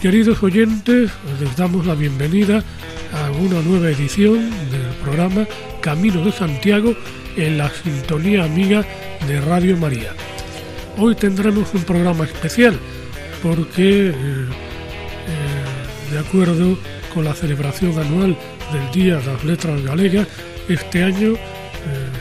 Queridos oyentes, les damos la bienvenida a una nueva edición del programa Camino de Santiago en la sintonía amiga de Radio María. Hoy tendremos un programa especial porque, eh, eh, de acuerdo con la celebración anual del Día de las Letras Galegas, este año eh,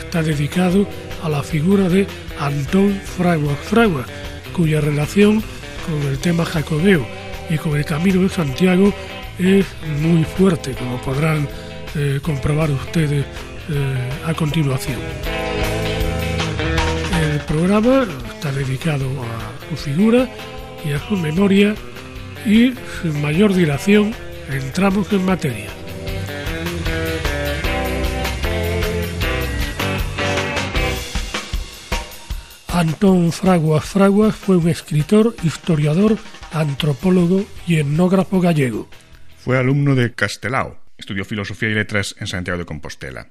está dedicado a la figura de Antón Fraguas Fraguas, cuya relación con el tema jacobeo y con el Camino de Santiago es muy fuerte, como podrán eh, comprobar ustedes eh, a continuación. El programa está dedicado a su figura y a su memoria y sin mayor dilación entramos en materia. Antón Fraguas Fraguas fue un escritor, historiador, antropólogo y etnógrafo gallego. Fue alumno de Castelao. Estudió filosofía y letras en Santiago de Compostela.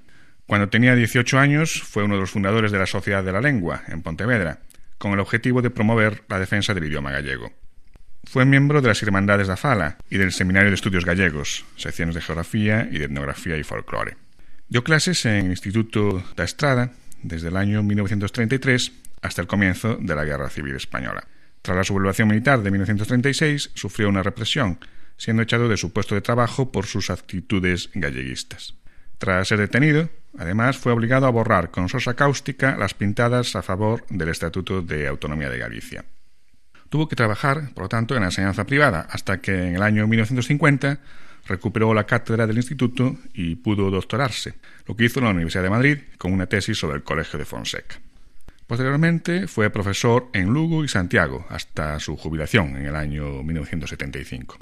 Cuando tenía 18 años, fue uno de los fundadores de la Sociedad de la Lengua, en Pontevedra, con el objetivo de promover la defensa del idioma gallego. Fue miembro de las Hermandades da Fala y del Seminario de Estudios Gallegos, secciones de Geografía y de Etnografía y Folclore. Dio clases en el Instituto da Estrada desde el año 1933 hasta el comienzo de la Guerra Civil Española. Tras la sublevación militar de 1936, sufrió una represión, siendo echado de su puesto de trabajo por sus actitudes galleguistas. Tras ser detenido, además fue obligado a borrar con sosa cáustica las pintadas a favor del Estatuto de Autonomía de Galicia. Tuvo que trabajar, por lo tanto, en la enseñanza privada, hasta que en el año 1950 recuperó la cátedra del instituto y pudo doctorarse, lo que hizo en la Universidad de Madrid con una tesis sobre el Colegio de Fonseca. Posteriormente fue profesor en Lugo y Santiago hasta su jubilación en el año 1975.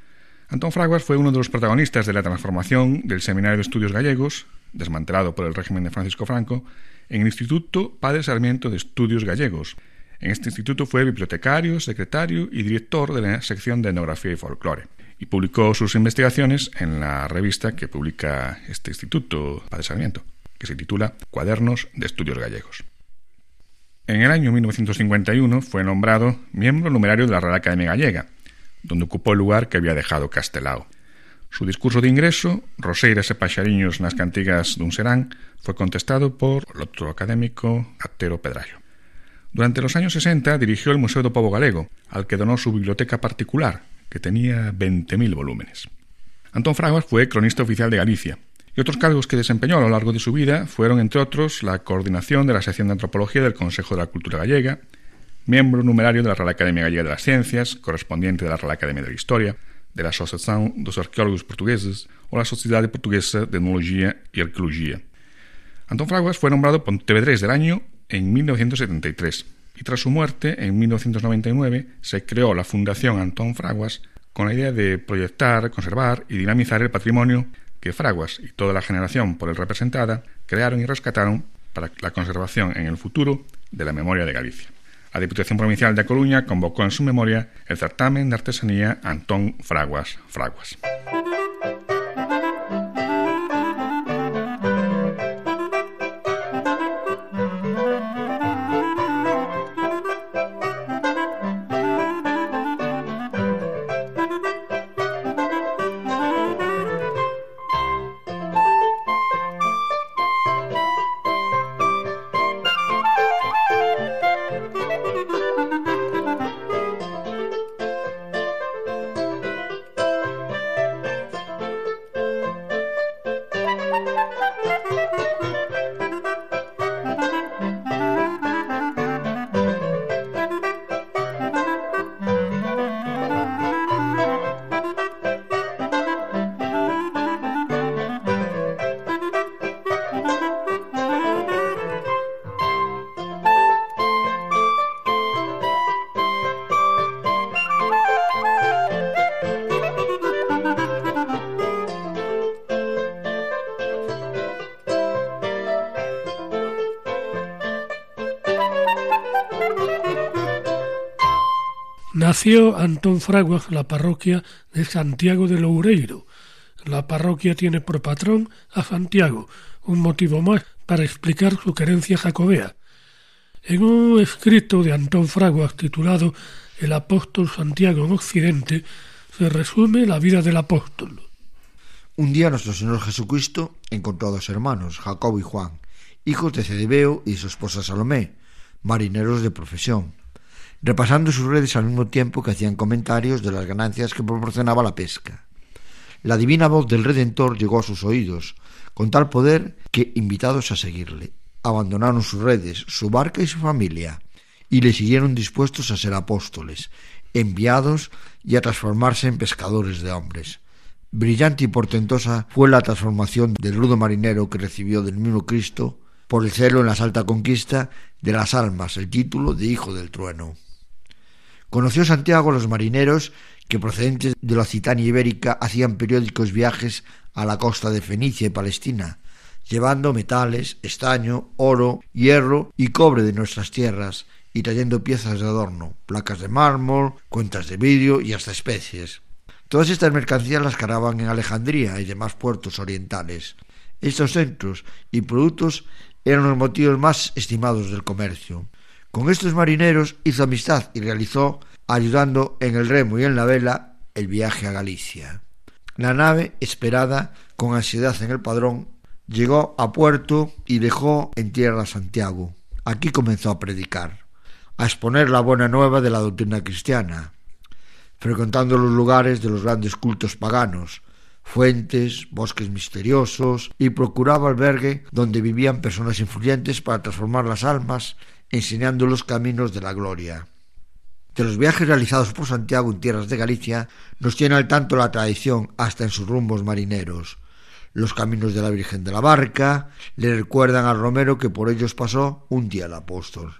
Antón Fraguas fue uno de los protagonistas de la transformación del Seminario de Estudios Gallegos, desmantelado por el régimen de Francisco Franco, en el Instituto Padre Sarmiento de Estudios Gallegos. En este instituto fue bibliotecario, secretario y director de la sección de etnografía y folclore, y publicó sus investigaciones en la revista que publica este instituto, Padre Sarmiento, que se titula Cuadernos de Estudios Gallegos. En el año 1951 fue nombrado miembro numerario de la Real Academia Gallega, donde ocupó el lugar que había dejado Castelao. Su discurso de ingreso, Roseiras e paxariños nas cantigas dun serán, fue contestado por el otro académico Atero Pedrayo. Durante los años 60 dirigió el Museo do Povo Galego, al que donó su biblioteca particular, que tenía 20.000 volúmenes. Antón Fraguas fue cronista oficial de Galicia, y otros cargos que desempeñó a lo largo de su vida fueron, entre otros, la coordinación de la sección de antropología del Consejo de la Cultura Gallega, miembro numerario de la Real Academia Gallega de las Ciencias, correspondiente de la Real Academia de la Historia, de la Asociación dos Arqueólogos Portugueses o la Sociedad Portuguesa de Etnología y Arqueología. Antón Fraguas fue nombrado Pontevedrés del año en 1973 y tras su muerte en 1999 se creó la Fundación Antón Fraguas con la idea de proyectar, conservar y dinamizar el patrimonio Fraguas y toda la generación por él representada crearon y rescataron para la conservación en el futuro de la memoria de Galicia. La Diputación Provincial de Coruña convocó en su memoria el certamen de artesanía Antón Fraguas Fraguas. Nació Antón Fraguas en la parroquia de Santiago de Loureiro. La parroquia tiene por patrón a Santiago, un motivo más para explicar su querencia jacobea. En un escrito de Antón Fraguas titulado El apóstol Santiago en Occidente, se resume la vida del apóstol. Un día nuestro Señor Jesucristo encontró a dos hermanos, Jacobo y Juan, hijos de Cedebeo y su esposa Salomé, marineros de profesión, repasando sus redes al mismo tiempo que hacían comentarios de las ganancias que proporcionaba la pesca. La divina voz del Redentor llegó a sus oídos, con tal poder que, invitados a seguirle, abandonaron sus redes, su barca y su familia, y le siguieron dispuestos a ser apóstoles, enviados y a transformarse en pescadores de hombres. Brillante y portentosa fue la transformación del rudo marinero que recibió del mismo Cristo por el celo en la alta conquista de las almas el título de Hijo del Trueno. Conoció Santiago a los marineros que procedentes de la Citania ibérica hacían periódicos viajes a la costa de Fenicia y Palestina, llevando metales, estaño, oro, hierro y cobre de nuestras tierras, y trayendo piezas de adorno, placas de mármol, cuentas de vidrio y hasta especies. Todas estas mercancías las cargaban en Alejandría y demás puertos orientales. Estos centros y productos eran los motivos más estimados del comercio. Con estos marineros hizo amistad y realizó, ayudando en el remo y en la vela, el viaje a Galicia. La nave, esperada con ansiedad en el padrón, llegó a puerto y dejó en tierra Santiago. Aquí comenzó a predicar, a exponer la buena nueva de la doctrina cristiana, frecuentando los lugares de los grandes cultos paganos, fuentes, bosques misteriosos, y procuraba albergue donde vivían personas influyentes para transformar las almas, enseñando los caminos de la gloria. De los viajes realizados por Santiago en tierras de Galicia nos tiene al tanto la tradición hasta en sus rumbos marineros. Los caminos de la Virgen de la Barca le recuerdan al Romero que por ellos pasó un día el apóstol.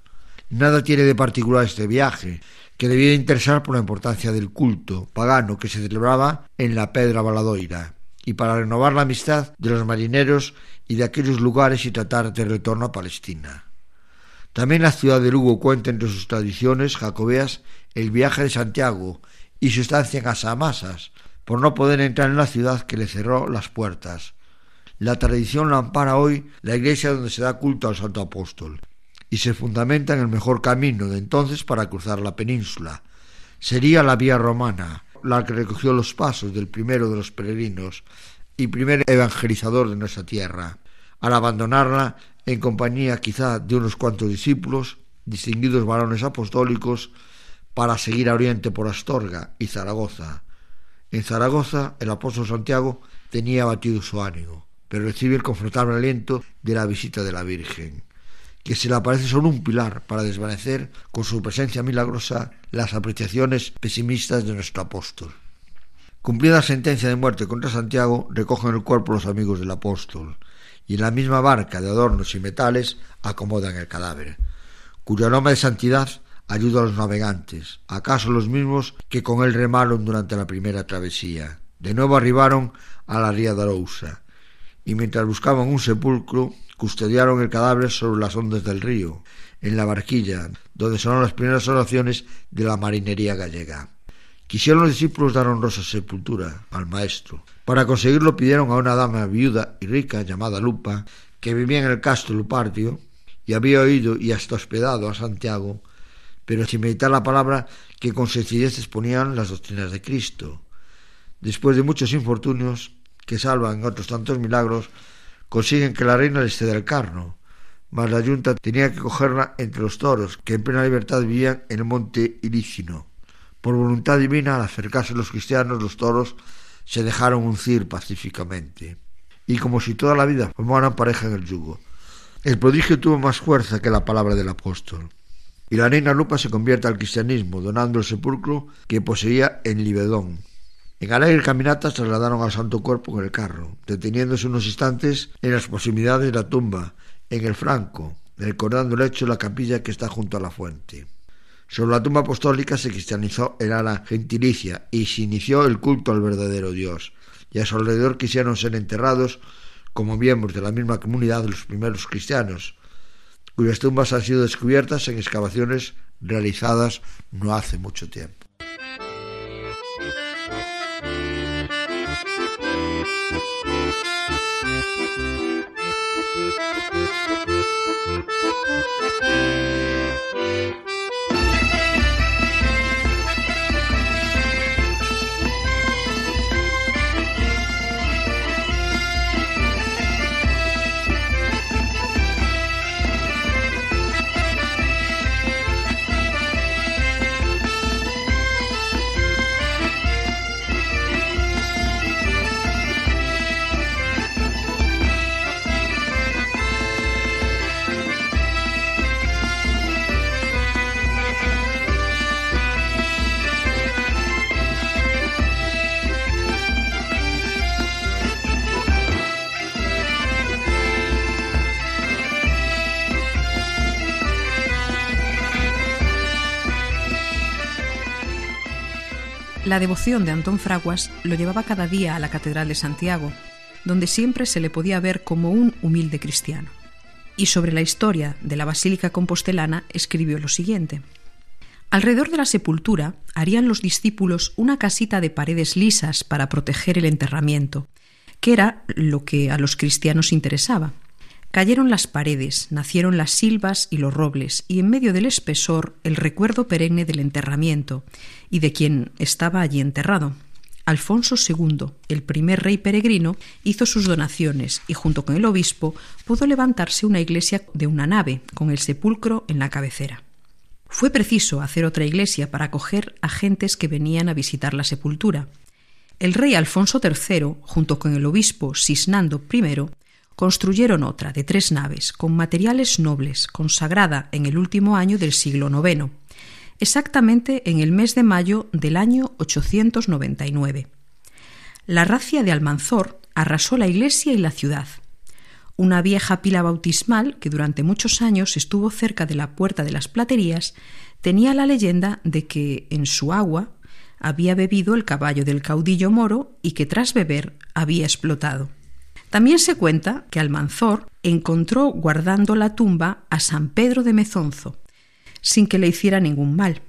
Nada tiene de particular este viaje, que debía interesar por la importancia del culto pagano que se celebraba en la Pedra Valadoira, y para renovar la amistad de los marineros y de aquellos lugares y tratar de retorno a Palestina. También la ciudad de Lugo cuenta entre sus tradiciones jacobeas el viaje de Santiago y su estancia en Asamasas, por no poder entrar en la ciudad que le cerró las puertas. La tradición la ampara hoy la iglesia donde se da culto al Santo Apóstol, y se fundamenta en el mejor camino de entonces para cruzar la península. Sería la vía romana, la que recogió los pasos del primero de los peregrinos y primer evangelizador de nuestra tierra. Al abandonarla, en compañía quizá de unos cuantos discípulos, distinguidos varones apostólicos, para seguir a Oriente por Astorga y Zaragoza. En Zaragoza el apóstol Santiago tenía abatido su ánimo, pero recibe el confortable aliento de la visita de la Virgen que se le aparece solo un pilar para desvanecer con su presencia milagrosa las apreciaciones pesimistas de nuestro apóstol. Cumplida la sentencia de muerte contra Santiago, recogen el cuerpo los amigos del apóstol, y en la misma barca de adornos y metales acomodan el cadáver, cuyo nombre de santidad ayuda a los navegantes, acaso los mismos que con él remaron durante la primera travesía. De nuevo arribaron a la ría de Arousa, y mientras buscaban un sepulcro, custodiaron el cadáver sobre las ondas del río, en la barquilla, donde son las primeras oraciones de la marinería gallega. Quisieron los discípulos dar honrosa sepultura al maestro. Para conseguirlo pidieron a una dama viuda y rica llamada Lupa, que vivía en el castro Lupartio, y había oído y hasta hospedado a Santiago, pero sin meditar la palabra que con sencillez exponían las doctrinas de Cristo. Después de muchos infortunios, que salvan otros tantos milagros, consiguen que la reina les ceda el carno, mas la yunta tenía que cogerla entre los toros, que en plena libertad vivían en el monte Ilícino. Por voluntad divina, al acercarse los cristianos, los toros se dejaron uncir pacíficamente, y como si toda la vida formaran pareja en el yugo. El prodigio tuvo más fuerza que la palabra del apóstol, y la reina Lupa se convierte al cristianismo, donando el sepulcro que poseía en Libedón, en alegre caminata trasladaron al Santo Cuerpo en el carro, deteniéndose unos instantes en las proximidades de la tumba, en el franco, recordando el hecho de la capilla que está junto a la fuente. Sobre la tumba apostólica se cristianizó el ala gentilicia y se inició el culto al verdadero Dios, y a su alrededor quisieron ser enterrados como miembros de la misma comunidad de los primeros cristianos, cuyas tumbas han sido descubiertas en excavaciones realizadas no hace mucho tiempo. La devoción de Antón Fraguas lo llevaba cada día a la Catedral de Santiago, donde siempre se le podía ver como un humilde cristiano. Y sobre la historia de la Basílica Compostelana escribió lo siguiente. Alrededor de la sepultura harían los discípulos una casita de paredes lisas para proteger el enterramiento, que era lo que a los cristianos interesaba. Cayeron las paredes, nacieron las silvas y los robles, y en medio del espesor el recuerdo perenne del enterramiento y de quien estaba allí enterrado. Alfonso II, el primer rey peregrino, hizo sus donaciones y junto con el obispo pudo levantarse una iglesia de una nave, con el sepulcro en la cabecera. Fue preciso hacer otra iglesia para acoger a gentes que venían a visitar la sepultura. El rey Alfonso III, junto con el obispo Sisnando I, construyeron otra de tres naves con materiales nobles, consagrada en el último año del siglo IX, exactamente en el mes de mayo del año 899. La racia de Almanzor arrasó la iglesia y la ciudad. Una vieja pila bautismal, que durante muchos años estuvo cerca de la puerta de las platerías, tenía la leyenda de que en su agua había bebido el caballo del caudillo moro y que tras beber había explotado. También se cuenta que Almanzor encontró guardando la tumba a San Pedro de Mezonzo, sin que le hiciera ningún mal.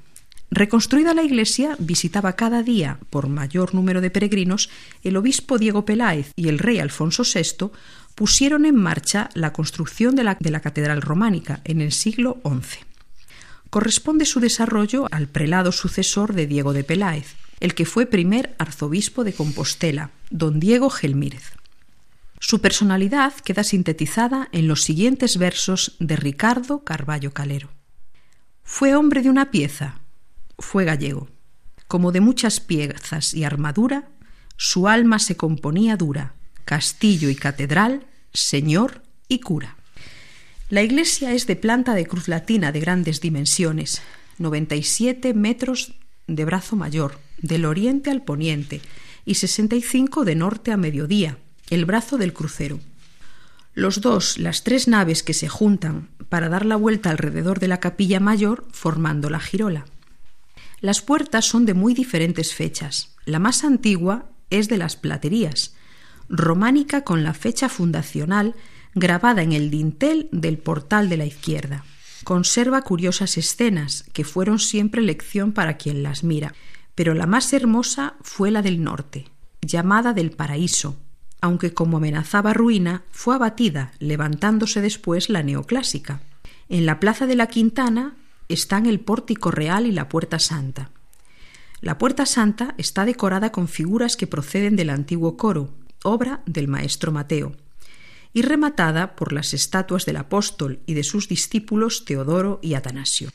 Reconstruida la iglesia, visitaba cada día, por mayor número de peregrinos, el obispo Diego Peláez y el rey Alfonso VI pusieron en marcha la construcción de la, de la catedral románica en el siglo XI. Corresponde su desarrollo al prelado sucesor de Diego de Peláez, el que fue primer arzobispo de Compostela, don Diego Gelmírez. Su personalidad queda sintetizada en los siguientes versos de Ricardo Carballo Calero. Fue hombre de una pieza, fue gallego. Como de muchas piezas y armadura, su alma se componía dura, castillo y catedral, señor y cura. La iglesia es de planta de cruz latina de grandes dimensiones, 97 metros de brazo mayor, del oriente al poniente, y 65 de norte a mediodía, el brazo del crucero. Los dos, las tres naves que se juntan para dar la vuelta alrededor de la capilla mayor formando la girola. Las puertas son de muy diferentes fechas. La más antigua es de las platerías, románica con la fecha fundacional grabada en el dintel del portal de la izquierda. Conserva curiosas escenas que fueron siempre lección para quien las mira, pero la más hermosa fue la del norte, llamada del paraíso, aunque como amenazaba ruina, fue abatida, levantándose después la neoclásica. En la plaza de la Quintana están el pórtico real y la puerta santa. La puerta santa está decorada con figuras que proceden del antiguo coro, obra del maestro Mateo, y rematada por las estatuas del apóstol y de sus discípulos Teodoro y Atanasio,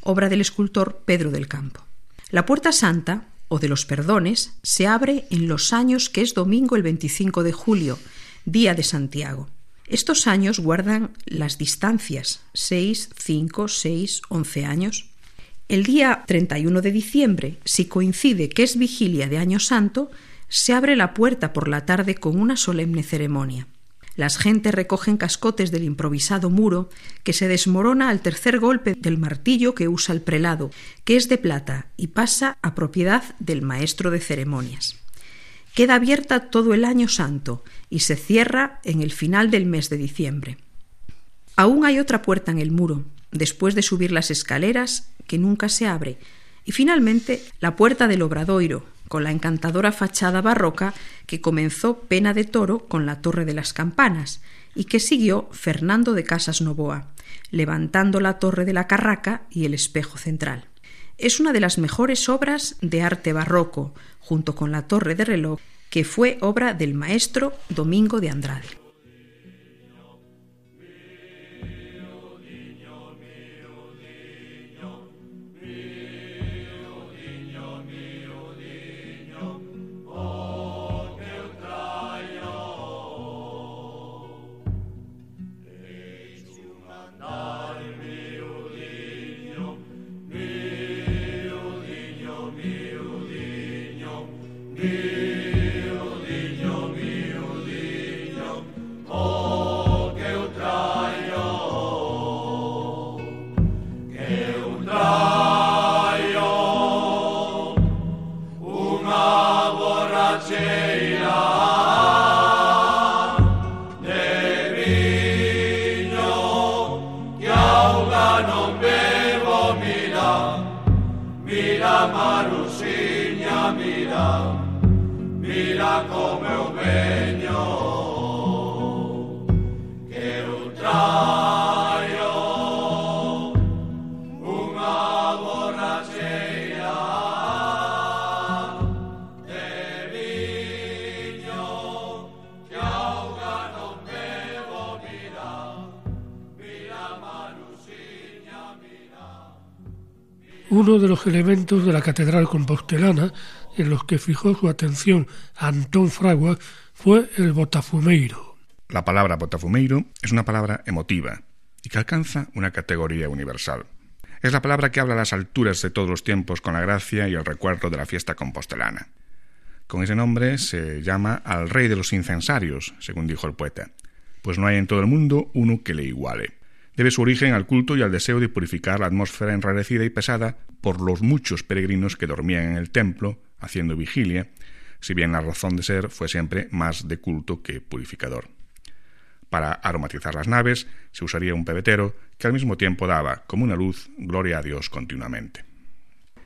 obra del escultor Pedro del Campo. La puerta santa o de los perdones se abre en los años que es domingo el 25 de julio, día de Santiago. Estos años guardan las distancias, 6, 5, 6, 11 años. El día 31 de diciembre, si coincide que es vigilia de Año Santo, se abre la puerta por la tarde con una solemne ceremonia. Las gentes recogen cascotes del improvisado muro, que se desmorona al tercer golpe del martillo que usa el prelado, que es de plata y pasa a propiedad del maestro de ceremonias. Queda abierta todo el año santo y se cierra en el final del mes de diciembre. Aún hay otra puerta en el muro, después de subir las escaleras, que nunca se abre, y finalmente la puerta del obradoiro, con la encantadora fachada barroca que comenzó Pena de Toro con la Torre de las Campanas y que siguió Fernando de Casas Novoa, levantando la torre de la Carraca y el espejo central. Es una de las mejores obras de arte barroco, junto con la torre de reloj, que fue obra del maestro Domingo de Andrade. Uno de los elementos de la catedral compostelana en los que fijó su atención Antón Fraguas fue el botafumeiro. La palabra botafumeiro es una palabra emotiva y que alcanza una categoría universal. Es la palabra que habla a las alturas de todos los tiempos con la gracia y el recuerdo de la fiesta compostelana. Con ese nombre se llama al rey de los incensarios, según dijo el poeta, pues no hay en todo el mundo uno que le iguale debe su origen al culto y al deseo de purificar la atmósfera enrarecida y pesada por los muchos peregrinos que dormían en el templo, haciendo vigilia, si bien la razón de ser fue siempre más de culto que purificador. Para aromatizar las naves se usaría un pebetero que al mismo tiempo daba, como una luz, gloria a Dios continuamente.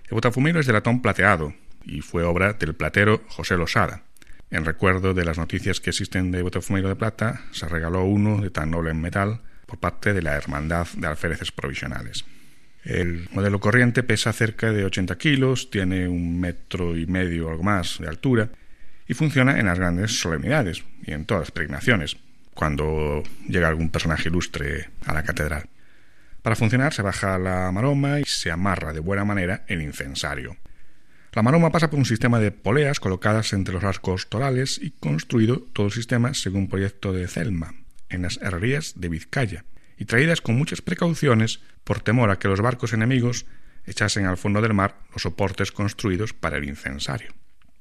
El botafumero es de latón plateado y fue obra del platero José Losada. En recuerdo de las noticias que existen de botafumero de plata, se regaló uno de tan noble en metal por parte de la Hermandad de Alféreces Provisionales. El modelo corriente pesa cerca de 80 kilos, tiene un metro y medio o algo más de altura y funciona en las grandes solemnidades y en todas las peregrinaciones, cuando llega algún personaje ilustre a la catedral. Para funcionar se baja la maroma y se amarra de buena manera el incensario. La maroma pasa por un sistema de poleas colocadas entre los arcos torales y construido todo el sistema según proyecto de Zelma, en las herrerías de Vizcaya, y traídas con muchas precauciones por temor a que los barcos enemigos echasen al fondo del mar los soportes construidos para el incensario.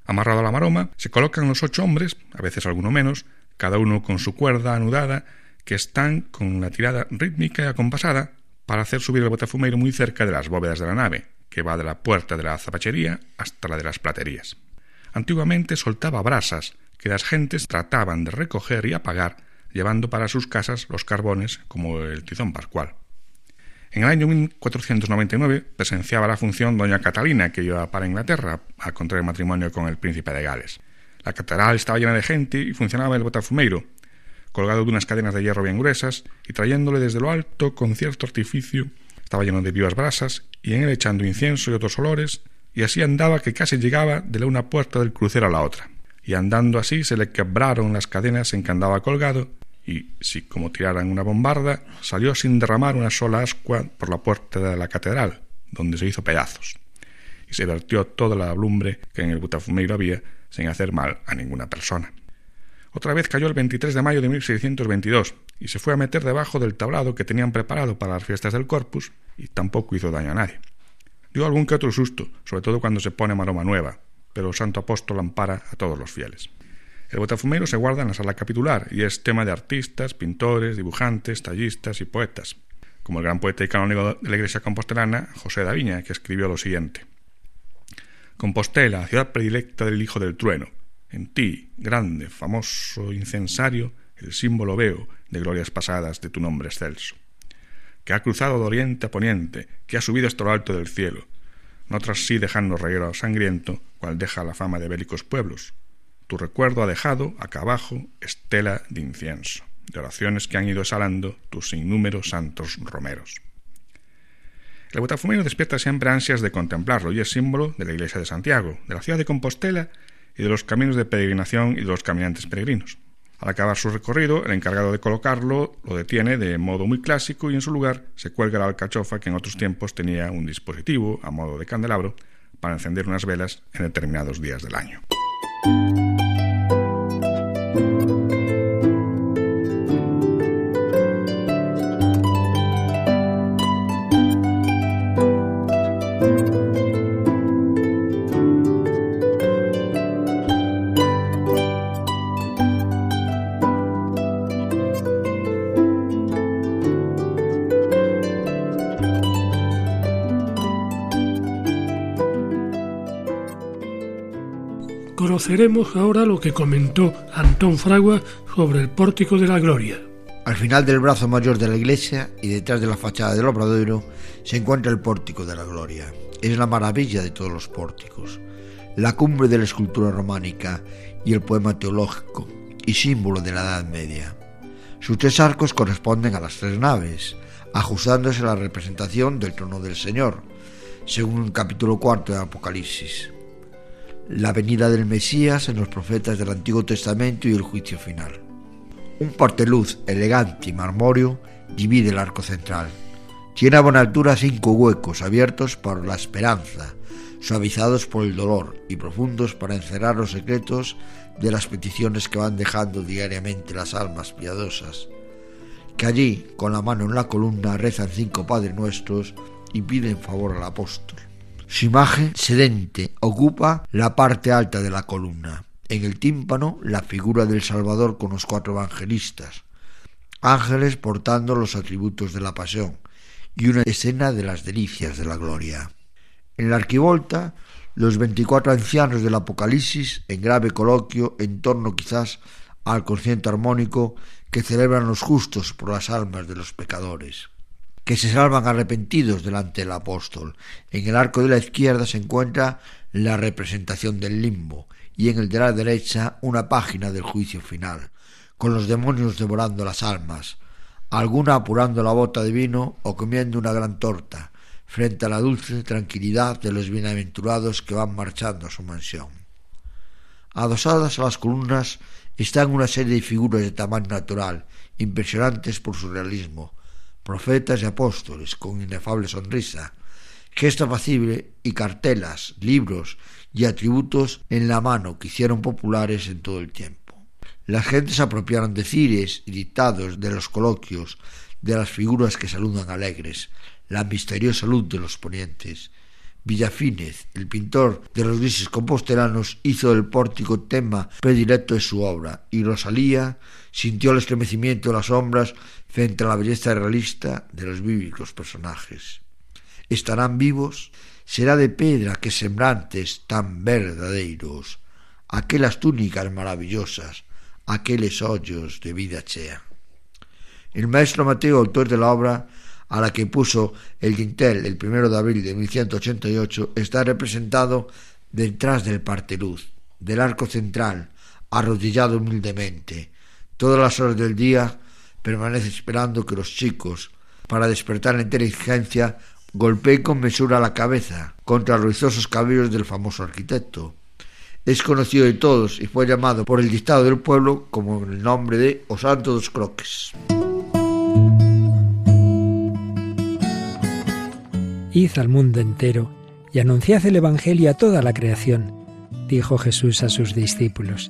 Amarrado a la maroma, se colocan los ocho hombres, a veces alguno menos, cada uno con su cuerda anudada, que están con la tirada rítmica y acompasada para hacer subir el botafumeiro muy cerca de las bóvedas de la nave, que va de la puerta de la zapachería hasta la de las platerías. Antiguamente soltaba brasas que las gentes trataban de recoger y apagar llevando para sus casas los carbones como el tizón pascual. En el año 1499 presenciaba la función doña Catalina, que iba para Inglaterra a contraer matrimonio con el príncipe de Gales. La catedral estaba llena de gente y funcionaba el botafumeiro, colgado de unas cadenas de hierro bien gruesas y trayéndole desde lo alto con cierto artificio. Estaba lleno de vivas brasas y en él echando incienso y otros olores, y así andaba que casi llegaba de la una puerta del crucero a la otra. Y andando así se le quebraron las cadenas en que andaba colgado y, si como tiraran una bombarda, salió sin derramar una sola ascua por la puerta de la catedral, donde se hizo pedazos, y se vertió toda la lumbre que en el butafumeiro había, sin hacer mal a ninguna persona. Otra vez cayó el 23 de mayo de 1622 y se fue a meter debajo del tablado que tenían preparado para las fiestas del Corpus y tampoco hizo daño a nadie. Dio algún que otro susto, sobre todo cuando se pone maroma nueva, pero el santo apóstol ampara a todos los fieles. El botafumero se guarda en la sala capitular y es tema de artistas, pintores, dibujantes, tallistas y poetas, como el gran poeta y canónigo de la iglesia compostelana, José de Aviña, que escribió lo siguiente. Compostela, ciudad predilecta del Hijo del Trueno, en ti, grande, famoso incensario, el símbolo veo de glorias pasadas de tu nombre excelso, que ha cruzado de oriente a poniente, que ha subido hasta lo alto del cielo, no tras sí dejando reguero sangriento, cual deja la fama de bélicos pueblos, tu recuerdo ha dejado, acá abajo, estela de incienso. de oraciones que han ido exhalando tus innúmeros santos romeros. El Botafumeiro despierta siempre ansias de contemplarlo y es símbolo de la iglesia de Santiago, de la ciudad de Compostela y de los caminos de peregrinación y de los caminantes peregrinos. Al acabar su recorrido, el encargado de colocarlo lo detiene de modo muy clásico y en su lugar se cuelga la alcachofa que en otros tiempos tenía un dispositivo a modo de candelabro para encender unas velas en determinados días del año. Conoceremos ahora lo que comentó Antón Fragua sobre el Pórtico de la Gloria. Al final del brazo mayor de la iglesia y detrás de la fachada del obradoiro se encuentra el Pórtico de la Gloria. Es la maravilla de todos los pórticos, la cumbre de la escultura románica y el poema teológico y símbolo de la Edad Media. Sus tres arcos corresponden a las tres naves, ajustándose a la representación del trono del Señor, según el capítulo cuarto de Apocalipsis la venida del Mesías en los profetas del Antiguo Testamento y el juicio final. Un porteluz elegante y marmóreo divide el arco central. Tiene a buena altura cinco huecos abiertos por la esperanza, suavizados por el dolor y profundos para encerrar los secretos de las peticiones que van dejando diariamente las almas piadosas, que allí, con la mano en la columna, rezan cinco Padres Nuestros y piden favor al apóstol. Su imagen sedente ocupa la parte alta de la columna. En el tímpano la figura del Salvador con los cuatro evangelistas, ángeles portando los atributos de la pasión y una escena de las delicias de la gloria. En la arquivolta, los veinticuatro ancianos del Apocalipsis en grave coloquio en torno quizás al concierto armónico que celebran los justos por las almas de los pecadores que se salvan arrepentidos delante del apóstol. En el arco de la izquierda se encuentra la representación del limbo y en el de la derecha una página del juicio final, con los demonios devorando las almas, alguna apurando la bota de vino o comiendo una gran torta, frente a la dulce tranquilidad de los bienaventurados que van marchando a su mansión. Adosadas a las columnas están una serie de figuras de tamaño natural, impresionantes por su realismo, profetas y apóstoles con inefable sonrisa, gesto apacible y cartelas, libros y atributos en la mano que hicieron populares en todo el tiempo. Las gentes apropiaron de cires y dictados de los coloquios, de las figuras que saludan alegres, la misteriosa luz de los ponientes. Villafínez, el pintor de los grises compostelanos, hizo del pórtico tema predilecto de su obra, y Rosalía sintió el estremecimiento de las sombras frente a la belleza realista de los bíblicos personajes. ¿Estarán vivos? Será de pedra que sembrantes tan verdaderos, aquelas túnicas maravillosas, aqueles hoyos de vida chea. El maestro Mateo, autor de la obra, a la que puso el dintel el primero de abril de 1188, está representado detrás del parteluz, del arco central, arrodillado humildemente. Todas las horas del día permanece esperando que los chicos, para despertar la inteligencia, golpeen con mesura la cabeza contra los rizosos cabellos del famoso arquitecto. Es conocido de todos y fue llamado por el dictado del pueblo como el nombre de Osanto dos Croques. Id al mundo entero y anunciad el Evangelio a toda la creación, dijo Jesús a sus discípulos.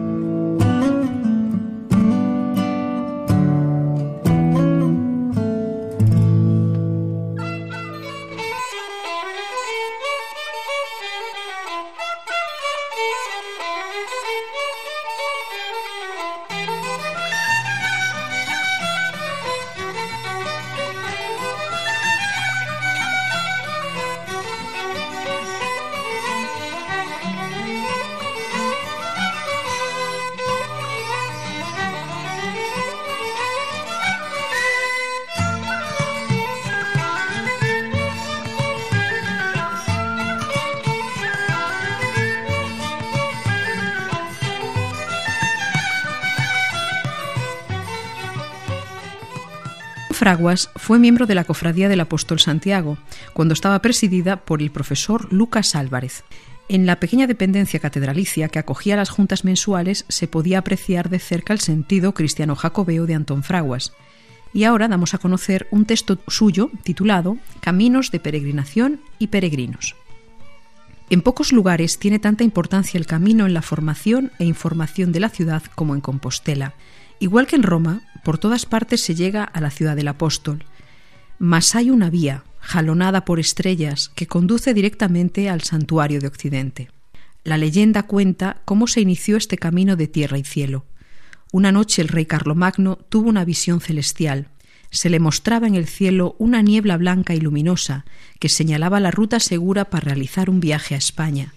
Fraguas fue miembro de la Cofradía del Apóstol Santiago, cuando estaba presidida por el profesor Lucas Álvarez. En la pequeña dependencia catedralicia que acogía las juntas mensuales se podía apreciar de cerca el sentido cristiano jacobeo de Antón Fraguas. Y ahora damos a conocer un texto suyo titulado Caminos de peregrinación y peregrinos. En pocos lugares tiene tanta importancia el camino en la formación e información de la ciudad como en Compostela. Igual que en Roma, por todas partes se llega a la ciudad del apóstol. Mas hay una vía, jalonada por estrellas, que conduce directamente al santuario de Occidente. La leyenda cuenta cómo se inició este camino de tierra y cielo. Una noche el rey Carlomagno tuvo una visión celestial. Se le mostraba en el cielo una niebla blanca y luminosa que señalaba la ruta segura para realizar un viaje a España.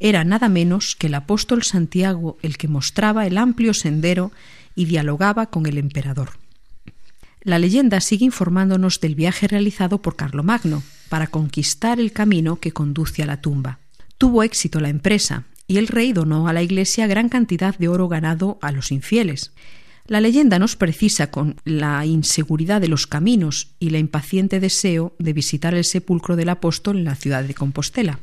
Era nada menos que el apóstol Santiago el que mostraba el amplio sendero y dialogaba con el emperador. La leyenda sigue informándonos del viaje realizado por Carlomagno para conquistar el camino que conduce a la tumba. Tuvo éxito la empresa y el rey donó a la iglesia gran cantidad de oro ganado a los infieles. La leyenda nos precisa con la inseguridad de los caminos y la impaciente deseo de visitar el sepulcro del apóstol en la ciudad de Compostela.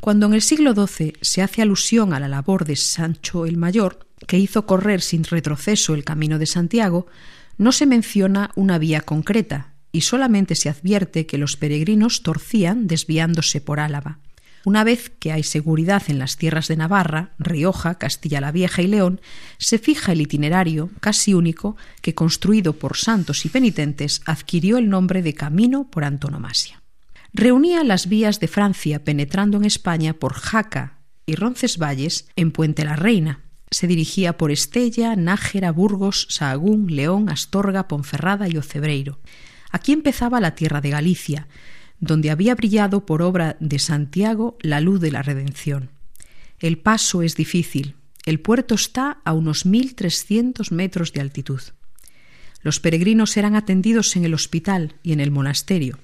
Cuando en el siglo XII se hace alusión a la labor de Sancho el Mayor, que hizo correr sin retroceso el camino de Santiago, no se menciona una vía concreta y solamente se advierte que los peregrinos torcían desviándose por Álava. Una vez que hay seguridad en las tierras de Navarra, Rioja, Castilla la Vieja y León, se fija el itinerario, casi único, que construido por santos y penitentes adquirió el nombre de Camino por antonomasia. Reunía las vías de Francia penetrando en España por Jaca y Roncesvalles en Puente la Reina, se dirigía por Estella, Nájera, Burgos, Sahagún, León, Astorga, Ponferrada y Ocebreiro. Aquí empezaba la tierra de Galicia, donde había brillado por obra de Santiago la luz de la redención. El paso es difícil. El puerto está a unos 1.300 metros de altitud. Los peregrinos eran atendidos en el hospital y en el monasterio.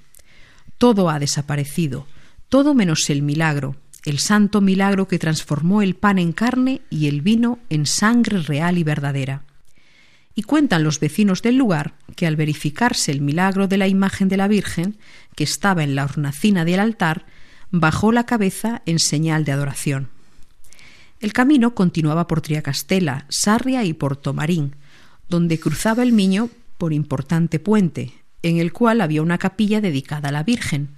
Todo ha desaparecido, todo menos el milagro, el santo milagro que transformó el pan en carne y el vino en sangre real y verdadera. Y cuentan los vecinos del lugar que al verificarse el milagro de la imagen de la Virgen, que estaba en la hornacina del altar, bajó la cabeza en señal de adoración. El camino continuaba por Triacastela, Sarria y Portomarín, donde cruzaba el Miño por importante puente, en el cual había una capilla dedicada a la Virgen.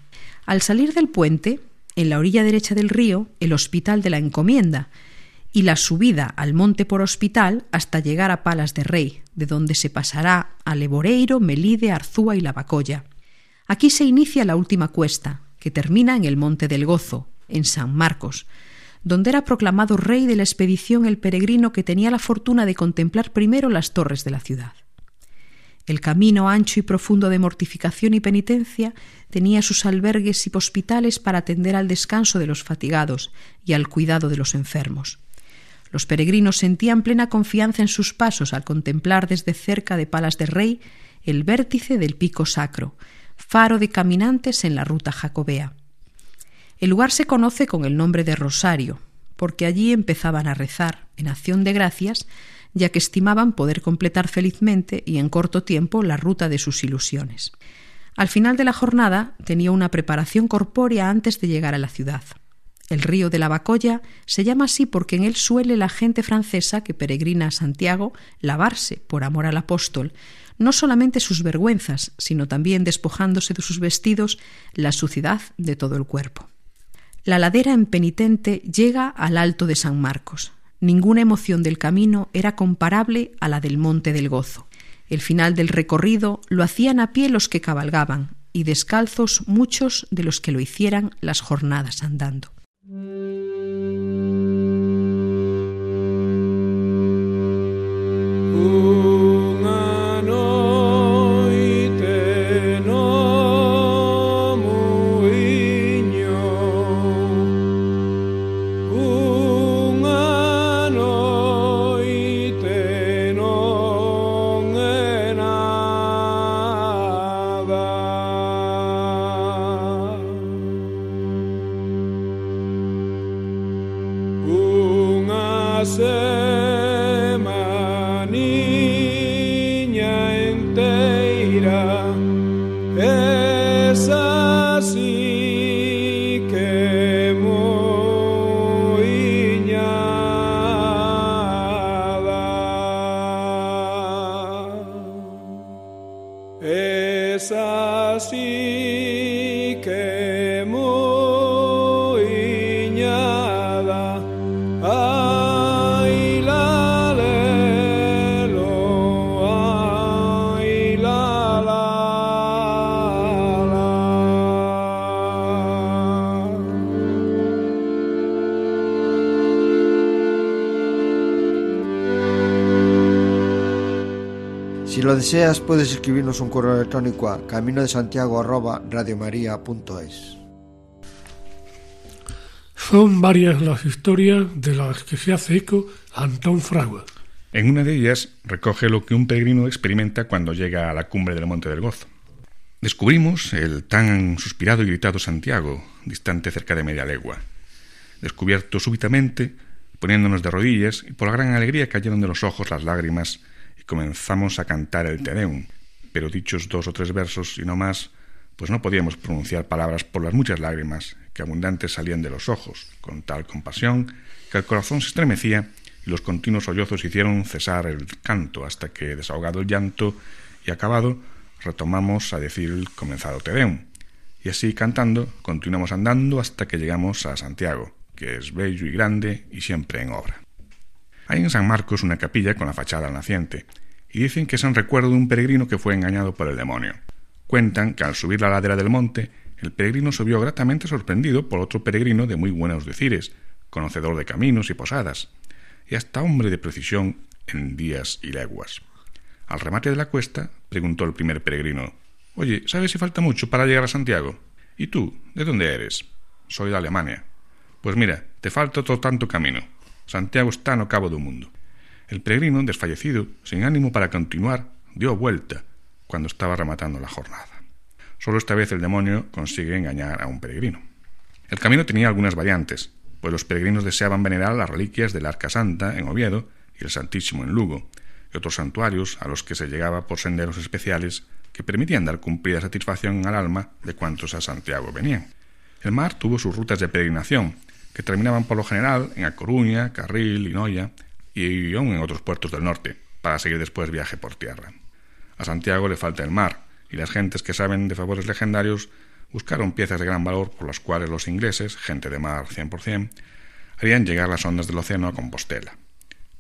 Al salir del puente, en la orilla derecha del río el Hospital de la Encomienda y la subida al monte por Hospital hasta llegar a Palas de Rey, de donde se pasará a Leboreiro, Melide, Arzúa y Lavacolla. Aquí se inicia la última cuesta, que termina en el Monte del Gozo, en San Marcos, donde era proclamado rey de la expedición el peregrino que tenía la fortuna de contemplar primero las torres de la ciudad. El camino ancho y profundo de mortificación y penitencia tenía sus albergues y hospitales para atender al descanso de los fatigados y al cuidado de los enfermos. Los peregrinos sentían plena confianza en sus pasos al contemplar desde cerca de Palas de Rey el vértice del pico sacro, faro de caminantes en la ruta jacobea. El lugar se conoce con el nombre de Rosario, porque allí empezaban a rezar, en acción de gracias, ya que estimaban poder completar felizmente y en corto tiempo la ruta de sus ilusiones. Al final de la jornada tenía una preparación corpórea antes de llegar a la ciudad. El río de la Bacoya se llama así porque en él suele la gente francesa que peregrina a Santiago lavarse por amor al apóstol, no solamente sus vergüenzas, sino también despojándose de sus vestidos la suciedad de todo el cuerpo. La ladera en penitente llega al alto de San Marcos. Ninguna emoción del camino era comparable a la del Monte del Gozo. El final del recorrido lo hacían a pie los que cabalgaban, y descalzos muchos de los que lo hicieran las jornadas andando. semaniña deseas, puedes escribirnos un correo electrónico a camino de santiago Son varias las historias de las que se hace eco Antón Fragua. En una de ellas recoge lo que un peregrino experimenta cuando llega a la cumbre del Monte del Gozo. Descubrimos el tan suspirado y gritado Santiago, distante cerca de media legua. Descubierto súbitamente, poniéndonos de rodillas, y por la gran alegría cayeron de los ojos las lágrimas comenzamos a cantar el Te Deum, pero dichos dos o tres versos y no más, pues no podíamos pronunciar palabras por las muchas lágrimas que abundantes salían de los ojos, con tal compasión que el corazón se estremecía y los continuos sollozos hicieron cesar el canto hasta que, desahogado el llanto y acabado, retomamos a decir el comenzado Te Deum. Y así cantando, continuamos andando hasta que llegamos a Santiago, que es bello y grande y siempre en obra. Hay en San Marcos una capilla con la fachada naciente, y dicen que es un recuerdo de un peregrino que fue engañado por el demonio. Cuentan que al subir la ladera del monte, el peregrino se vio gratamente sorprendido por otro peregrino de muy buenos decires, conocedor de caminos y posadas, y hasta hombre de precisión en días y leguas. Al remate de la cuesta, preguntó el primer peregrino Oye, ¿sabes si falta mucho para llegar a Santiago? ¿Y tú? ¿De dónde eres? Soy de Alemania. Pues mira, te falta otro tanto camino. Santiago está no cabo do mundo. El peregrino, desfallecido, sin ánimo para continuar, dio vuelta cuando estaba rematando la jornada. Solo esta vez el demonio consigue engañar a un peregrino. El camino tenía algunas variantes, pues los peregrinos deseaban venerar las reliquias del Arca Santa en Oviedo y el Santísimo en Lugo, y otros santuarios a los que se llegaba por senderos especiales que permitían dar cumplida satisfacción al alma de cuantos a Santiago venían. El mar tuvo sus rutas de peregrinación, que terminaban por lo general en A Coruña, Carril, Linoya y aún en otros puertos del norte, para seguir después viaje por tierra. A Santiago le falta el mar, y las gentes que saben de favores legendarios buscaron piezas de gran valor por las cuales los ingleses, gente de mar 100%, harían llegar las ondas del océano a Compostela.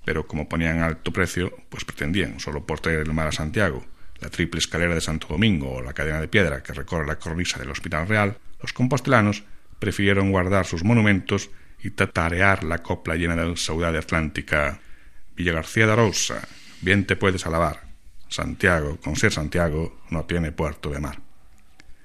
Pero como ponían alto precio, pues pretendían, solo por traer el mar a Santiago, la triple escalera de Santo Domingo o la cadena de piedra que recorre la cornisa del Hospital Real, los compostelanos prefirieron guardar sus monumentos y tatarear la copla llena de saudade atlántica. Villa García de Rosa, bien te puedes alabar. Santiago, con ser Santiago, no tiene puerto de mar.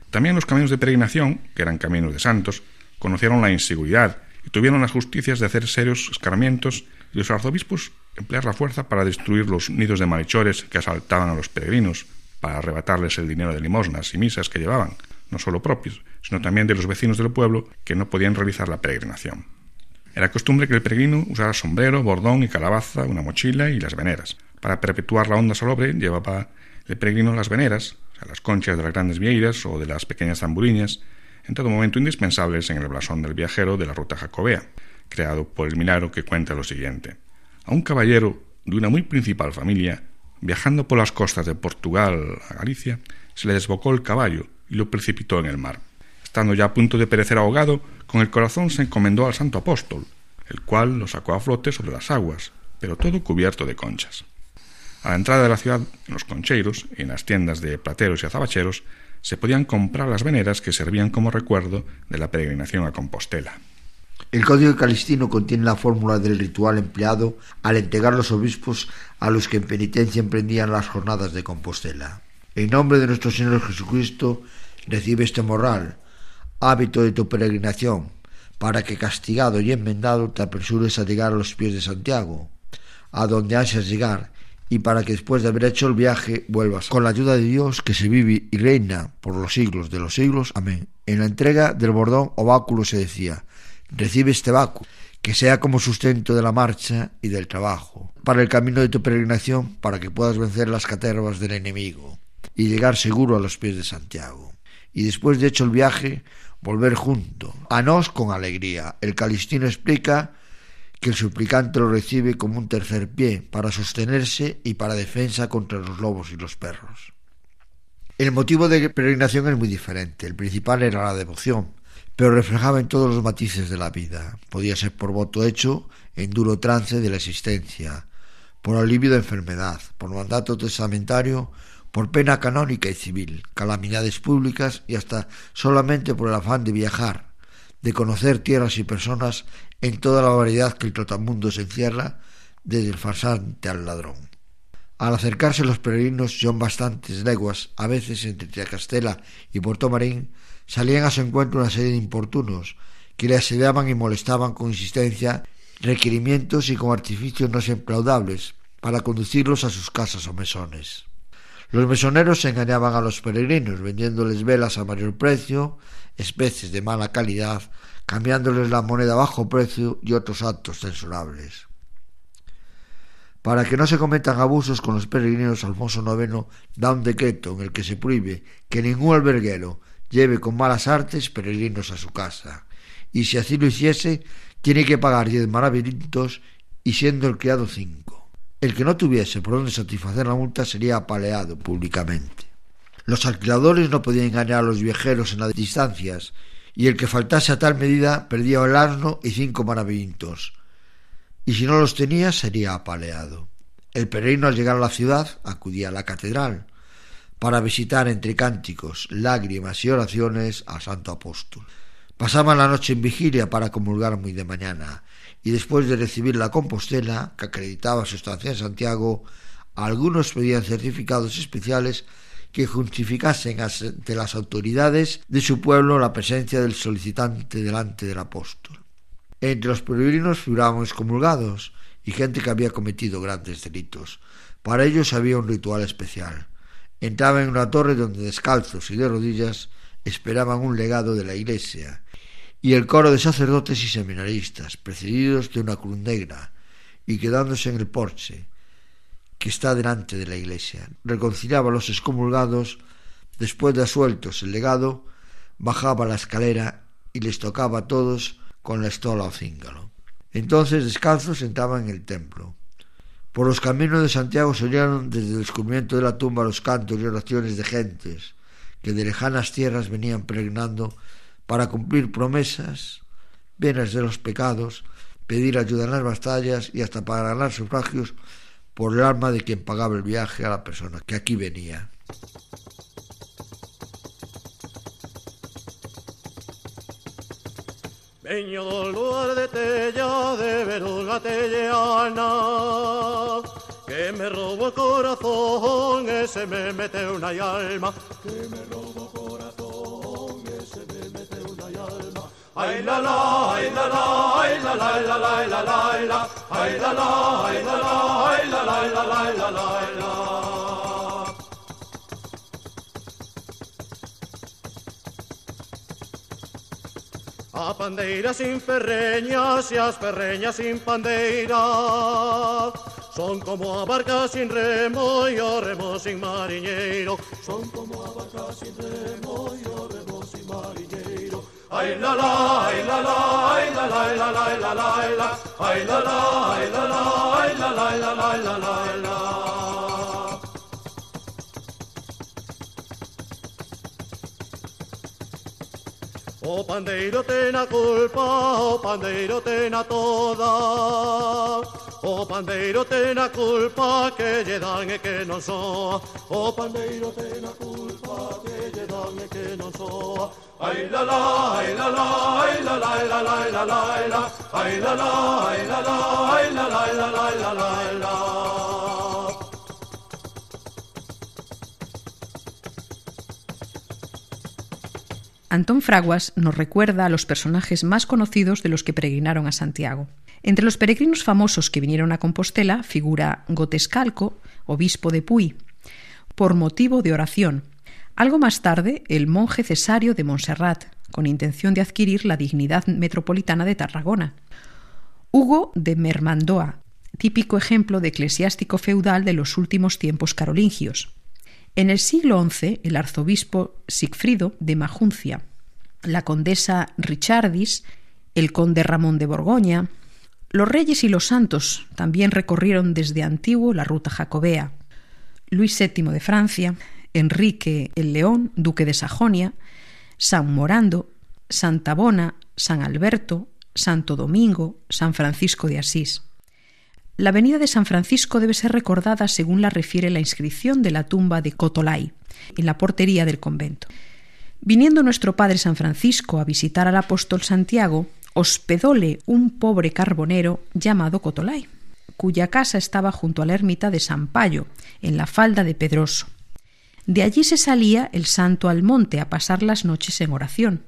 También los caminos de peregrinación, que eran caminos de santos, conocieron la inseguridad y tuvieron las justicias de hacer serios escarmientos y los arzobispos emplear la fuerza para destruir los nidos de malhechores que asaltaban a los peregrinos, para arrebatarles el dinero de limosnas y misas que llevaban, no solo propios, sino también de los vecinos del pueblo que no podían realizar la peregrinación. Era costumbre que el peregrino usara sombrero, bordón y calabaza, una mochila y las veneras. Para perpetuar la onda salobre llevaba el peregrino las veneras, o sea, las conchas de las grandes vieiras o de las pequeñas zamburiñas, en todo momento indispensables en el blasón del viajero de la ruta jacobea, creado por el milagro que cuenta lo siguiente. A un caballero de una muy principal familia, viajando por las costas de Portugal a Galicia, se le desbocó el caballo y lo precipitó en el mar. Estando ya a punto de perecer ahogado, con el corazón se encomendó al santo apóstol, el cual lo sacó a flote sobre las aguas, pero todo cubierto de conchas. A la entrada de la ciudad, en los concheiros y en las tiendas de plateros y azabacheros, se podían comprar las veneras que servían como recuerdo de la peregrinación a Compostela. El Código Calistino contiene la fórmula del ritual empleado al entregar los obispos a los que en penitencia emprendían las jornadas de Compostela. En nombre de nuestro Señor Jesucristo, recibe este moral, hábito de tu peregrinación, para que castigado y enmendado te apresures a llegar a los pies de Santiago, a donde ansias llegar, y para que después de haber hecho el viaje vuelvas con la ayuda de Dios que se vive y reina por los siglos de los siglos. Amén. En la entrega del bordón o báculo se decía, recibe este báculo, que sea como sustento de la marcha y del trabajo, para el camino de tu peregrinación, para que puedas vencer las catervas del enemigo y llegar seguro a los pies de Santiago. y después de hecho el viaje volver junto, a nos con alegría. El calistino explica que el suplicante lo recibe como un tercer pie para sostenerse y para defensa contra los lobos y los perros. El motivo de peregrinación es muy diferente. El principal era la devoción, pero reflejaba en todos los matices de la vida. Podía ser por voto hecho en duro trance de la existencia, por alivio de enfermedad, por mandato testamentario, por pena canónica y civil, calamidades públicas y hasta solamente por el afán de viajar, de conocer tierras y personas en toda la variedad que el trotamundo se encierra, desde el farsante al ladrón. Al acercarse los peregrinos son bastantes leguas, a veces entre Triacastela y Puerto Marín, salían a su encuentro una serie de importunos que le asediaban y molestaban con insistencia, requerimientos y con artificios no implaudables para conducirlos a sus casas o mesones. Los mesoneros engañaban a los peregrinos, vendiéndoles velas a mayor precio, especies de mala calidad, cambiándoles la moneda a bajo precio y otros actos censurables. Para que no se cometan abusos con los peregrinos, Alfonso IX da un decreto en el que se prohíbe que ningún alberguero lleve con malas artes peregrinos a su casa, y si así lo hiciese, tiene que pagar diez maravillitos y siendo el criado cinco. El que no tuviese por dónde satisfacer la multa sería apaleado públicamente. Los alquiladores no podían engañar a los viajeros en las distancias, y el que faltase a tal medida perdía el asno y cinco maravillitos, y si no los tenía sería apaleado. El peregrino al llegar a la ciudad acudía a la catedral para visitar entre cánticos, lágrimas y oraciones al Santo Apóstol. Pasaban la noche en vigilia para comulgar muy de mañana, y después de recibir la Compostela, que acreditaba su estancia en Santiago, algunos pedían certificados especiales que justificasen ante las autoridades de su pueblo la presencia del solicitante delante del apóstol. Entre los peregrinos figuraban excomulgados y gente que había cometido grandes delitos. Para ellos había un ritual especial. Entraban en una torre donde descalzos y de rodillas esperaban un legado de la iglesia y el coro de sacerdotes y seminaristas, precedidos de una cruz negra, y quedándose en el porche, que está delante de la iglesia. Reconciliaba a los excomulgados, después de asueltos el legado, bajaba la escalera y les tocaba a todos con la estola o cíngalo. Entonces, descalzos, entraban en el templo. Por los caminos de Santiago se oyeron desde el descubrimiento de la tumba los cantos y oraciones de gentes que de lejanas tierras venían peregrinando para cumplir promesas, penas de los pecados, pedir ayuda en las batallas y hasta para ganar sufragios por el alma de quien pagaba el viaje a la persona que aquí venía. Veño do lugar de Tella de Veruga Telleana Que me robo el corazón, ese me mete una alma Que me robo el corazón, Ay la la, ay la la, ay la la, la la, la la, la Ay la la, ay la la, ay la la, la la, la la, la A pandeira sin ferreñas y as ferreñas sin pandeira. Son como a barca sin remo y o remo sin mariñeiro Son como a barca sin remo y o remo Ay la la, ay la la, ay la la, la la, la la, la Ay la la, ay la la, ay la la, la la, la la, la O pandeiro ten a culpa, o pandeiro ten a toda O pandeiro ten a culpa que lle dan e que non soa O pandeiro ten a culpa que lle dan e que non soa Ai la la, ai la la, ai la la, ai la la, ai la la, ai la Ai la la, ai la la, ai la la, ai la la, ai la la Antón Fraguas nos recuerda a los personajes más conocidos de los que peregrinaron a Santiago. Entre los peregrinos famosos que vinieron a Compostela figura Gotescalco, obispo de Puy, por motivo de oración. Algo más tarde, el monje Cesario de Montserrat, con intención de adquirir la dignidad metropolitana de Tarragona. Hugo de Mermandoa, típico ejemplo de eclesiástico feudal de los últimos tiempos carolingios. En el siglo XI, el arzobispo Sigfrido de Majuncia, la condesa Richardis, el conde Ramón de Borgoña, los reyes y los santos también recorrieron desde antiguo la ruta jacobea. Luis VII de Francia, Enrique el León, duque de Sajonia, San Morando, Santa Bona, San Alberto, Santo Domingo, San Francisco de Asís. La avenida de San Francisco debe ser recordada según la refiere la inscripción de la tumba de Cotolay, en la portería del convento. Viniendo nuestro Padre San Francisco a visitar al apóstol Santiago, hospedóle un pobre carbonero llamado Cotolay, cuya casa estaba junto a la ermita de San Payo, en la falda de Pedroso. De allí se salía el santo al monte a pasar las noches en oración.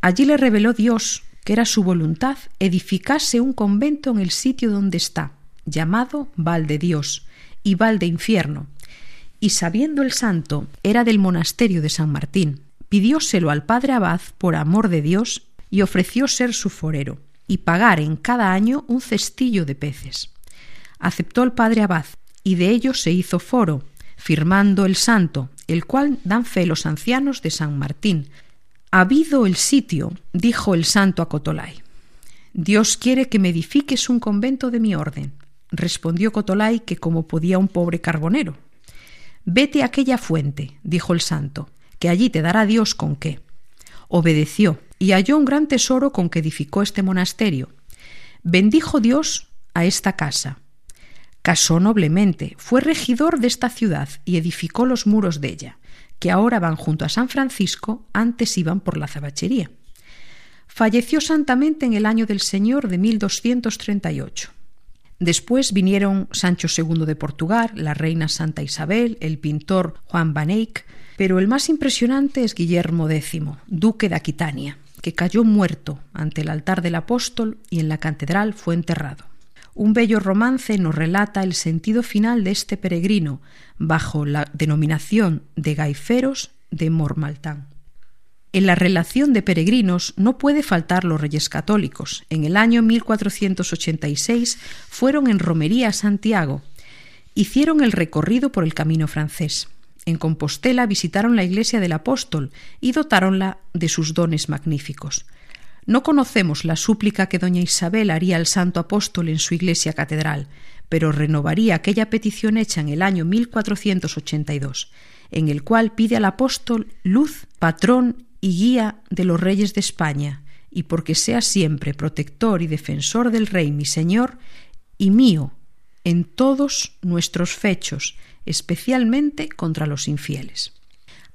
Allí le reveló Dios que era su voluntad edificase un convento en el sitio donde está, llamado Val de Dios y Val de Infierno, y sabiendo el santo era del monasterio de San Martín, pidióselo al padre abad por amor de Dios y ofreció ser su forero y pagar en cada año un cestillo de peces. Aceptó el padre abad y de ello se hizo foro, firmando el santo, el cual dan fe los ancianos de San Martín. Habido el sitio, dijo el santo a Cotolay, Dios quiere que me edifiques un convento de mi orden, Respondió Cotolay que como podía un pobre carbonero. Vete a aquella fuente, dijo el santo, que allí te dará Dios con qué. Obedeció y halló un gran tesoro con que edificó este monasterio. Bendijo Dios a esta casa. Casó noblemente, fue regidor de esta ciudad y edificó los muros de ella, que ahora van junto a San Francisco, antes iban por la zabachería. Falleció santamente en el año del Señor de 1238. Después vinieron Sancho II de Portugal, la reina Santa Isabel, el pintor Juan Van Eyck, pero el más impresionante es Guillermo X, duque de Aquitania, que cayó muerto ante el altar del apóstol y en la catedral fue enterrado. Un bello romance nos relata el sentido final de este peregrino bajo la denominación de Gaiferos de Mormaltán. En la relación de peregrinos no puede faltar los reyes católicos. En el año 1486 fueron en romería a Santiago. Hicieron el recorrido por el camino francés. En Compostela visitaron la iglesia del apóstol y dotáronla de sus dones magníficos. No conocemos la súplica que doña Isabel haría al santo apóstol en su iglesia catedral, pero renovaría aquella petición hecha en el año 1482, en el cual pide al apóstol luz, patrón y guía de los reyes de España, y porque sea siempre protector y defensor del Rey mi Señor, y mío en todos nuestros fechos, especialmente contra los infieles.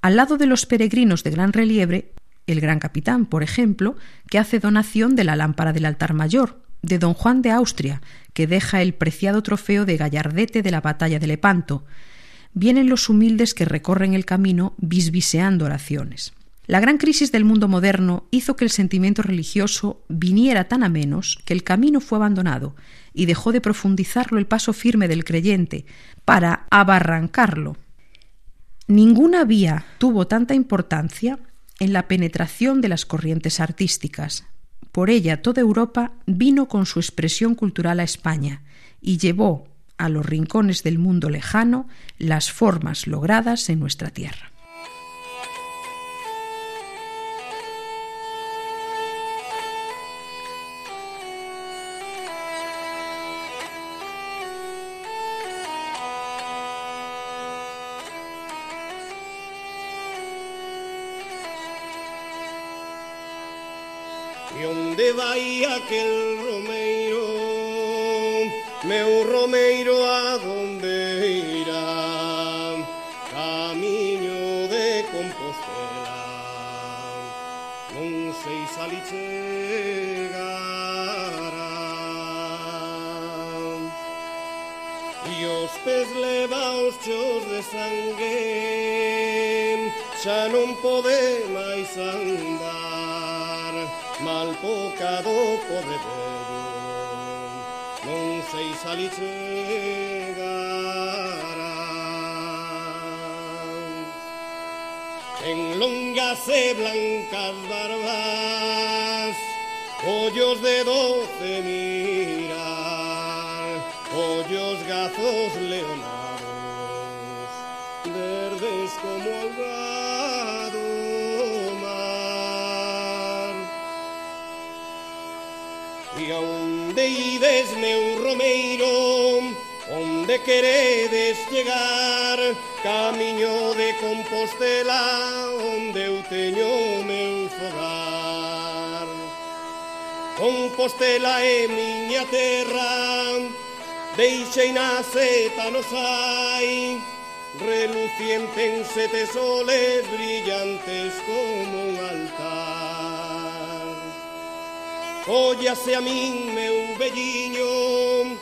Al lado de los peregrinos de gran relieve, el gran capitán, por ejemplo, que hace donación de la lámpara del altar mayor, de don Juan de Austria, que deja el preciado trofeo de gallardete de la batalla de Lepanto, vienen los humildes que recorren el camino bisbiseando oraciones. La gran crisis del mundo moderno hizo que el sentimiento religioso viniera tan a menos que el camino fue abandonado y dejó de profundizarlo el paso firme del creyente para abarrancarlo. Ninguna vía tuvo tanta importancia en la penetración de las corrientes artísticas. Por ella toda Europa vino con su expresión cultural a España y llevó a los rincones del mundo lejano las formas logradas en nuestra tierra. Compostela é miña terra Deixei na seta no sai. Reluciente en sete soles brillantes como un altar. Ollase a min meu velliño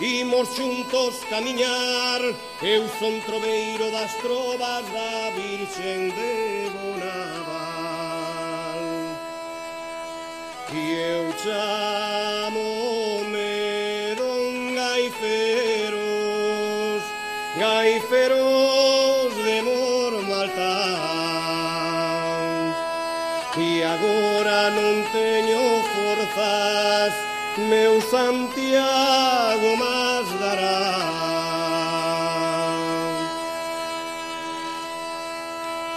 Imos xuntos camiñar. Eu son troveiro das trovas da Virxen de Bo. Chamome don Gaiferos, Gaiferos de Mormaltán. E agora non teño forzas, meu Santiago mas dará.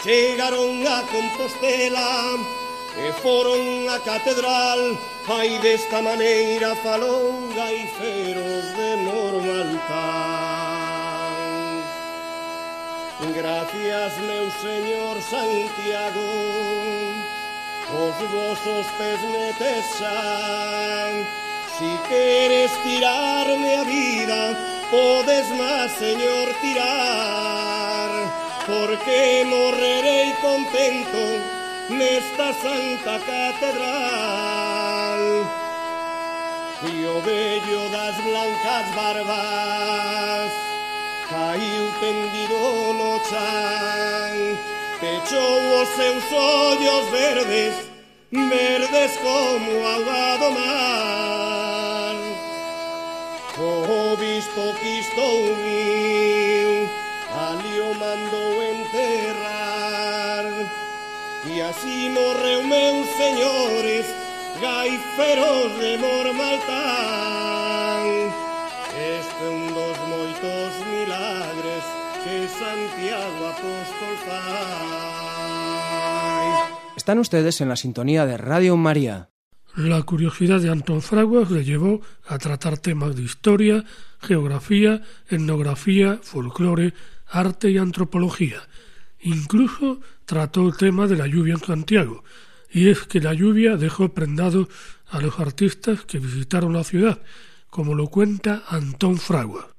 Chegaron a Compostela, e foron a catedral Ai desta maneira falou Gaiferos de Mormaltán Gracias, meu Señor Santiago Os vosos pés me tesan Si queres tirarme a vida Podes máis, Señor, tirar Porque morrerei contento Nesta santa catedral. E o vello das blancas barbas Caiu tendido no chan Pechou os seus ollos verdes Verdes como agua do mar O bispo que estou viu Ali o enterrar E así morreu meus señores Gaiferos de Mormaltán Este un dos moitos milagres Que Santiago Apóstol fai Están ustedes en la sintonía de Radio María. La curiosidad de Antón Fraguas le llevó a tratar temas de historia, geografía, etnografía, folclore, arte y antropología. Incluso trató el tema de la lluvia en Santiago, y es que la lluvia dejó prendado a los artistas que visitaron la ciudad, como lo cuenta Antón Fragua.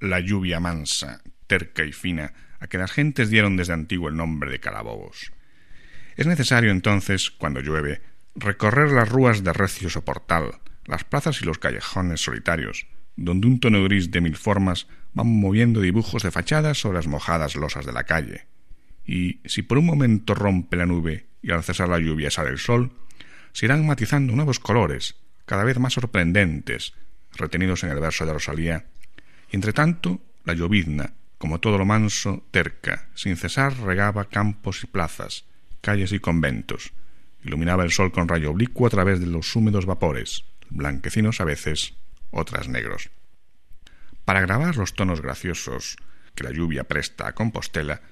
La lluvia mansa, terca y fina, a que las gentes dieron desde antiguo el nombre de calabobos. Es necesario entonces, cuando llueve, recorrer las rúas de recio soportal, las plazas y los callejones solitarios, donde un tono gris de mil formas va moviendo dibujos de fachadas sobre las mojadas losas de la calle. Y si por un momento rompe la nube y al cesar la lluvia sale el sol, se irán matizando nuevos colores, cada vez más sorprendentes, retenidos en el verso de Rosalía, y entre tanto la llovizna, como todo lo manso, terca, sin cesar regaba campos y plazas, calles y conventos, iluminaba el sol con rayo oblicuo a través de los húmedos vapores, blanquecinos a veces, otras negros. Para grabar los tonos graciosos que la lluvia presta a Compostela,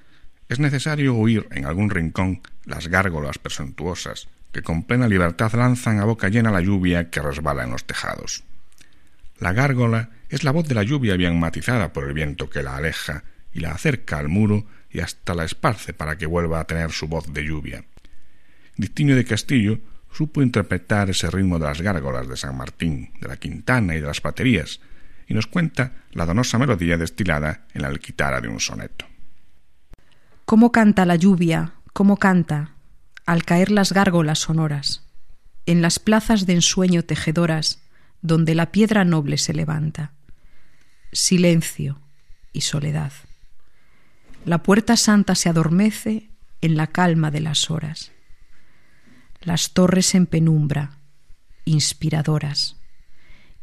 es necesario oír en algún rincón las gárgolas presuntuosas que con plena libertad lanzan a boca llena la lluvia que resbala en los tejados. La gárgola es la voz de la lluvia bien matizada por el viento que la aleja y la acerca al muro y hasta la esparce para que vuelva a tener su voz de lluvia. Distinio de Castillo supo interpretar ese ritmo de las gárgolas de San Martín, de la Quintana y de las baterías, y nos cuenta la donosa melodía destilada en la alquitara de un soneto. ¿Cómo canta la lluvia? ¿Cómo canta? Al caer las gárgolas sonoras, en las plazas de ensueño tejedoras, donde la piedra noble se levanta. Silencio y soledad. La puerta santa se adormece en la calma de las horas. Las torres en penumbra, inspiradoras,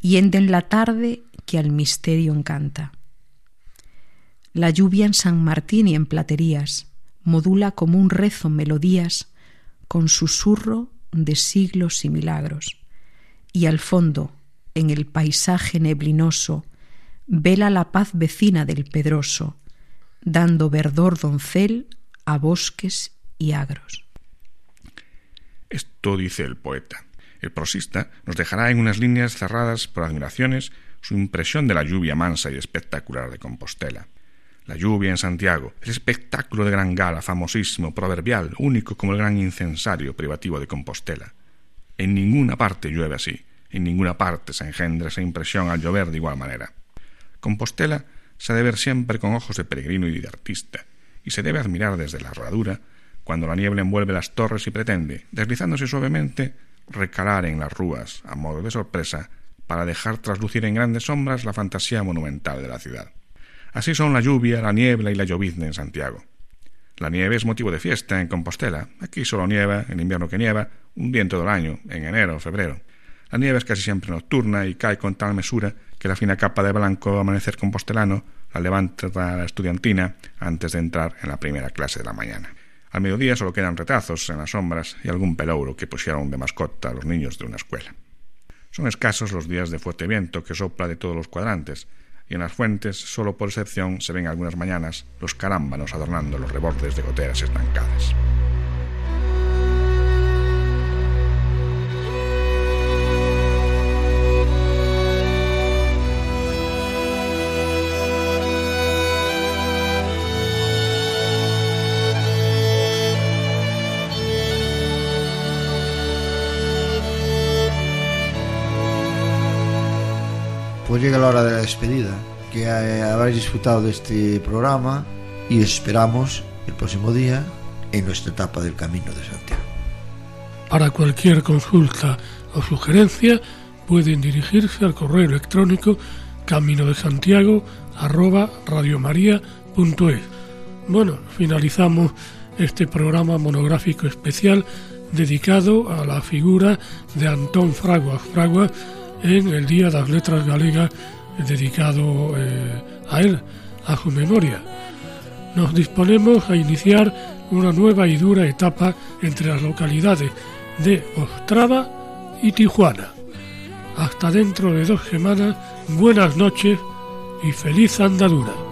hienden la tarde que al misterio encanta. La lluvia en San Martín y en platerías modula como un rezo melodías con susurro de siglos y milagros. Y al fondo, en el paisaje neblinoso, vela la paz vecina del pedroso, dando verdor doncel a bosques y agros. Esto dice el poeta. El prosista nos dejará en unas líneas cerradas por admiraciones su impresión de la lluvia mansa y espectacular de Compostela. La lluvia en Santiago, el espectáculo de gran gala, famosísimo, proverbial, único como el gran incensario privativo de Compostela. En ninguna parte llueve así, en ninguna parte se engendra esa impresión al llover de igual manera. Compostela se debe ver siempre con ojos de peregrino y de artista, y se debe admirar desde la herradura, cuando la niebla envuelve las torres y pretende, deslizándose suavemente, recalar en las rúas, a modo de sorpresa, para dejar traslucir en grandes sombras la fantasía monumental de la ciudad. Así son la lluvia, la niebla y la llovizna en Santiago. La nieve es motivo de fiesta en Compostela. Aquí solo nieva, en invierno que nieva, un día en todo el año, en enero o febrero. La nieve es casi siempre nocturna y cae con tal mesura que la fina capa de blanco amanecer compostelano la levanta la estudiantina antes de entrar en la primera clase de la mañana. Al mediodía solo quedan retazos en las sombras y algún pelouro que pusieron de mascota a los niños de una escuela. Son escasos los días de fuerte viento que sopla de todos los cuadrantes, y en las fuentes, solo por excepción, se ven algunas mañanas los carámbanos adornando los rebordes de goteras estancadas. Pues llega la hora de la despedida, que habréis disfrutado de este programa y os esperamos el próximo día en nuestra etapa del Camino de Santiago. Para cualquier consulta o sugerencia pueden dirigirse al correo electrónico camino de Santiago arroba radiomaria.es. Bueno, finalizamos este programa monográfico especial dedicado a la figura de Antón Fraguas Fraguas en el Día de las Letras Galegas dedicado eh, a él, a su memoria. Nos disponemos a iniciar una nueva y dura etapa entre las localidades de Ostrava y Tijuana. Hasta dentro de dos semanas, buenas noches y feliz andadura.